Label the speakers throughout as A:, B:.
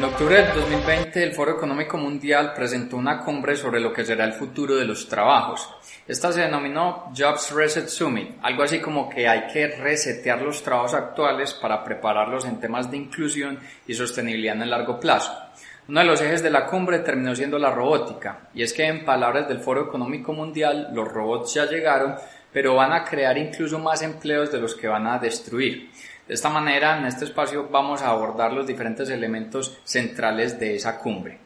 A: En octubre del 2020, el Foro Económico Mundial presentó una cumbre sobre lo que será el futuro de los trabajos. Esta se denominó Jobs Reset Summit, algo así como que hay que resetear los trabajos actuales para prepararlos en temas de inclusión y sostenibilidad en el largo plazo. Uno de los ejes de la cumbre terminó siendo la robótica, y es que en palabras del Foro Económico Mundial, los robots ya llegaron, pero van a crear incluso más empleos de los que van a destruir. De esta manera, en este espacio vamos a abordar los diferentes elementos centrales de esa cumbre.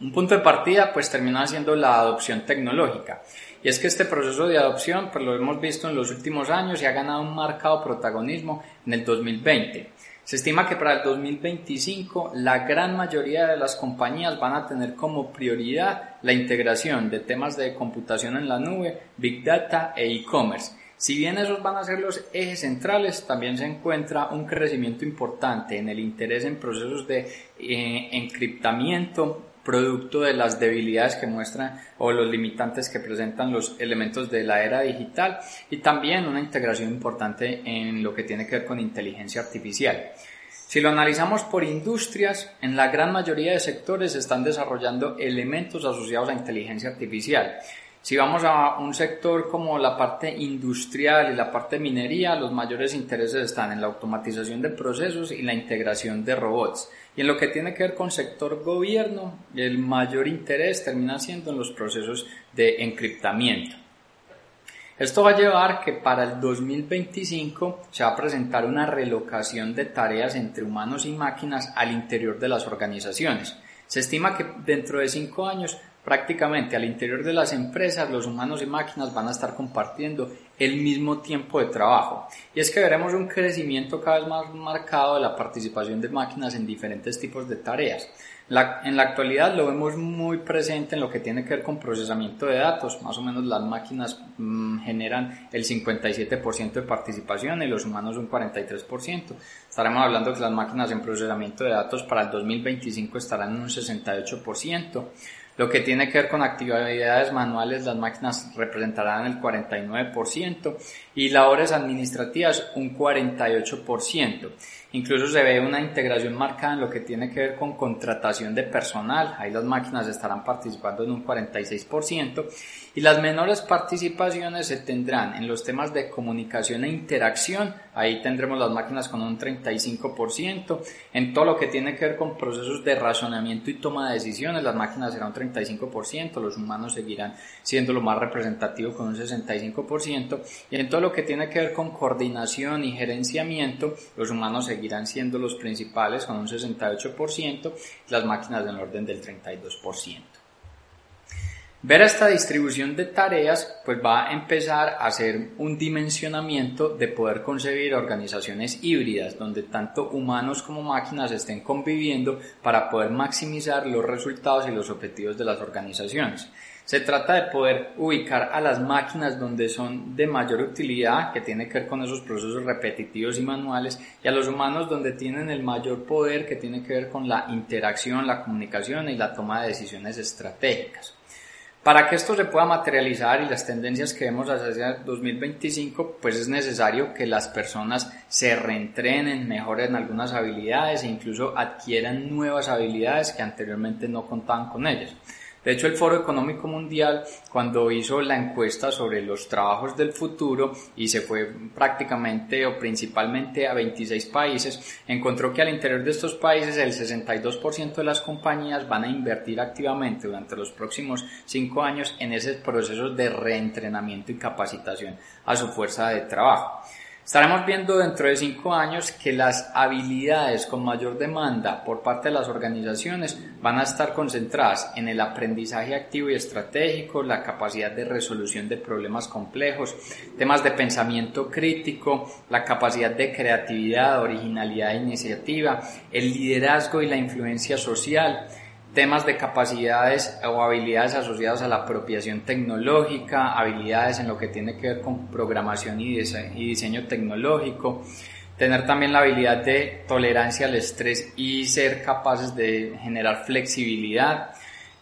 A: Un punto de partida pues termina siendo la adopción tecnológica. Y es que este proceso de adopción pues lo hemos visto en los últimos años y ha ganado un marcado protagonismo en el 2020. Se estima que para el 2025 la gran mayoría de las compañías van a tener como prioridad la integración de temas de computación en la nube, big data e e-commerce si bien esos van a ser los ejes centrales, también se encuentra un crecimiento importante en el interés en procesos de eh, encriptamiento producto de las debilidades que muestran o los limitantes que presentan los elementos de la era digital y también una integración importante en lo que tiene que ver con inteligencia artificial. Si lo analizamos por industrias, en la gran mayoría de sectores se están desarrollando elementos asociados a inteligencia artificial. Si vamos a un sector como la parte industrial y la parte minería, los mayores intereses están en la automatización de procesos y la integración de robots. Y en lo que tiene que ver con sector gobierno, el mayor interés termina siendo en los procesos de encriptamiento. Esto va a llevar que para el 2025 se va a presentar una relocación de tareas entre humanos y máquinas al interior de las organizaciones. Se estima que dentro de cinco años prácticamente al interior de las empresas los humanos y máquinas van a estar compartiendo el mismo tiempo de trabajo. Y es que veremos un crecimiento cada vez más marcado de la participación de máquinas en diferentes tipos de tareas. en la actualidad lo vemos muy presente en lo que tiene que ver con procesamiento de datos. Más o menos las máquinas mm, generan el 57% de participación y los humanos un 43%. Estaremos hablando que las máquinas en procesamiento de datos para el 2025 estarán en un 68%. Lo que tiene que ver con actividades manuales, las máquinas representarán el 49% y labores administrativas un 48%. Incluso se ve una integración marcada en lo que tiene que ver con contratación de personal. Ahí las máquinas estarán participando en un 46% y las menores participaciones se tendrán en los temas de comunicación e interacción. Ahí tendremos las máquinas con un 35%. En todo lo que tiene que ver con procesos de razonamiento y toma de decisiones, las máquinas serán un 35%, los humanos seguirán siendo lo más representativo con un 65%. Y en todo lo que tiene que ver con coordinación y gerenciamiento, los humanos seguirán siendo los principales con un 68%, y las máquinas en orden del 32%. Ver esta distribución de tareas pues va a empezar a hacer un dimensionamiento de poder concebir organizaciones híbridas donde tanto humanos como máquinas estén conviviendo para poder maximizar los resultados y los objetivos de las organizaciones. Se trata de poder ubicar a las máquinas donde son de mayor utilidad, que tiene que ver con esos procesos repetitivos y manuales, y a los humanos donde tienen el mayor poder, que tiene que ver con la interacción, la comunicación y la toma de decisiones estratégicas. Para que esto se pueda materializar y las tendencias que vemos hacia el 2025, pues es necesario que las personas se reentrenen, mejoren algunas habilidades e incluso adquieran nuevas habilidades que anteriormente no contaban con ellas. De hecho, el Foro Económico Mundial, cuando hizo la encuesta sobre los trabajos del futuro y se fue prácticamente o principalmente a 26 países, encontró que al interior de estos países el 62% de las compañías van a invertir activamente durante los próximos cinco años en esos procesos de reentrenamiento y capacitación a su fuerza de trabajo. Estaremos viendo dentro de cinco años que las habilidades con mayor demanda por parte de las organizaciones van a estar concentradas en el aprendizaje activo y estratégico, la capacidad de resolución de problemas complejos, temas de pensamiento crítico, la capacidad de creatividad, originalidad e iniciativa, el liderazgo y la influencia social, temas de capacidades o habilidades asociadas a la apropiación tecnológica, habilidades en lo que tiene que ver con programación y diseño tecnológico, tener también la habilidad de tolerancia al estrés y ser capaces de generar flexibilidad,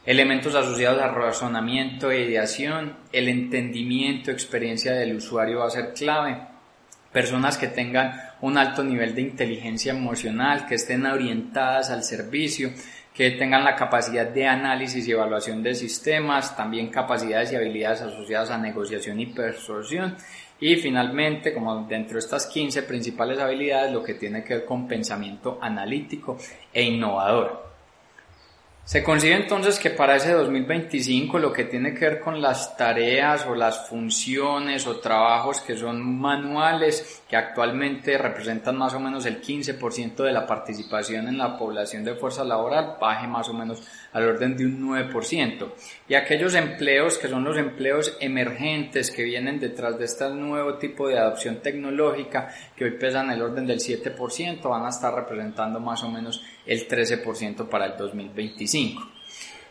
A: elementos asociados al razonamiento e ideación, el entendimiento, experiencia del usuario va a ser clave, personas que tengan un alto nivel de inteligencia emocional, que estén orientadas al servicio, que tengan la capacidad de análisis y evaluación de sistemas, también capacidades y habilidades asociadas a negociación y persuasión. Y finalmente, como dentro de estas 15 principales habilidades, lo que tiene que ver con pensamiento analítico e innovador. Se consigue entonces que para ese 2025 lo que tiene que ver con las tareas o las funciones o trabajos que son manuales, que actualmente representan más o menos el 15% de la participación en la población de fuerza laboral, baje más o menos al orden de un 9%. Y aquellos empleos que son los empleos emergentes que vienen detrás de este nuevo tipo de adopción tecnológica, que hoy pesan el orden del 7%, van a estar representando más o menos el 13% para el 2025.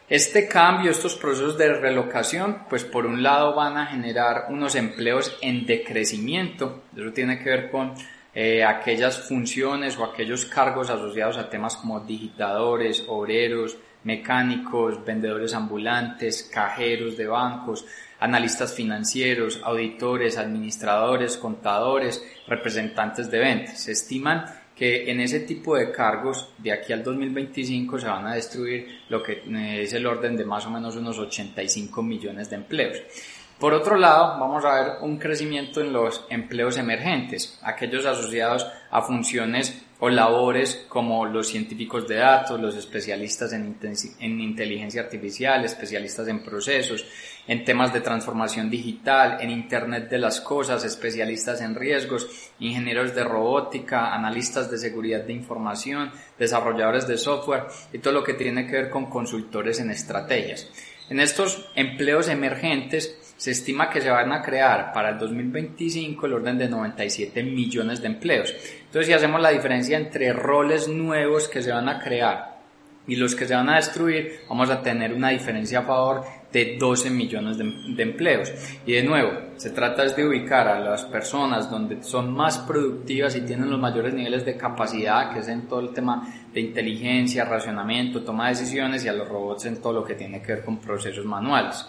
A: Este cambio, estos procesos de relocación, pues por un lado van a generar unos empleos en decrecimiento, eso tiene que ver con eh, aquellas funciones o aquellos cargos asociados a temas como digitadores, obreros, mecánicos, vendedores ambulantes, cajeros de bancos, analistas financieros, auditores, administradores, contadores, representantes de ventas. Se estiman que en ese tipo de cargos de aquí al 2025 se van a destruir lo que eh, es el orden de más o menos unos 85 millones de empleos. Por otro lado, vamos a ver un crecimiento en los empleos emergentes, aquellos asociados a funciones o labores como los científicos de datos, los especialistas en, en, inteligencia artificial, especialistas en procesos, en temas de transformación digital, en Internet de las Cosas, especialistas en riesgos, ingenieros de robótica, analistas de seguridad de información, desarrolladores de software y todo lo que tiene que ver con consultores en estrategias. En estos empleos emergentes se estima que se van a crear para el 2025 el orden de 97 millones de empleos. Entonces, si hacemos la diferencia entre roles nuevos que se van a crear y los que se van a destruir, vamos a tener una diferencia a favor de 12 millones de, empleos. Y de nuevo, se trata de ubicar a las personas donde son más productivas y tienen los mayores niveles de capacidad, que es en todo el tema de inteligencia, racionamiento, toma de decisiones, y a los robots en todo lo que tiene que ver con procesos manuales.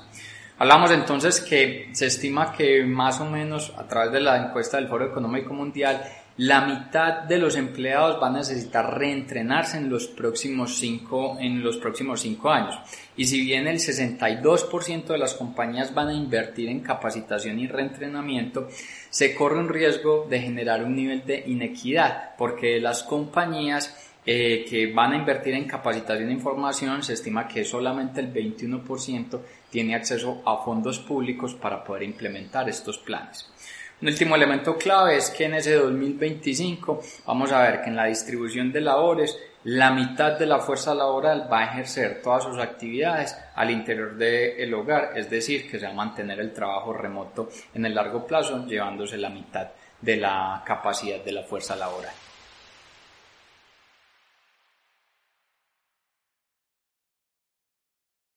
A: Hablamos entonces que se estima que más o menos a través de la encuesta del Foro Económico Mundial, la mitad de los empleados van a necesitar reentrenarse en los próximos cinco, en los próximos cinco años. Y si bien el 62% de las compañías van a invertir en capacitación y reentrenamiento, se corre un riesgo de generar un nivel de inequidad, porque las compañías eh, que van a invertir en capacitación e información, se estima que solamente el 21% tiene acceso a fondos públicos para poder implementar estos planes. Un último elemento clave es que en ese 2025 vamos a ver que en la distribución de labores la mitad de la fuerza laboral va a ejercer todas sus actividades al interior del hogar, es decir, que se va a mantener el trabajo remoto en el largo plazo, llevándose la mitad de la capacidad de la fuerza laboral.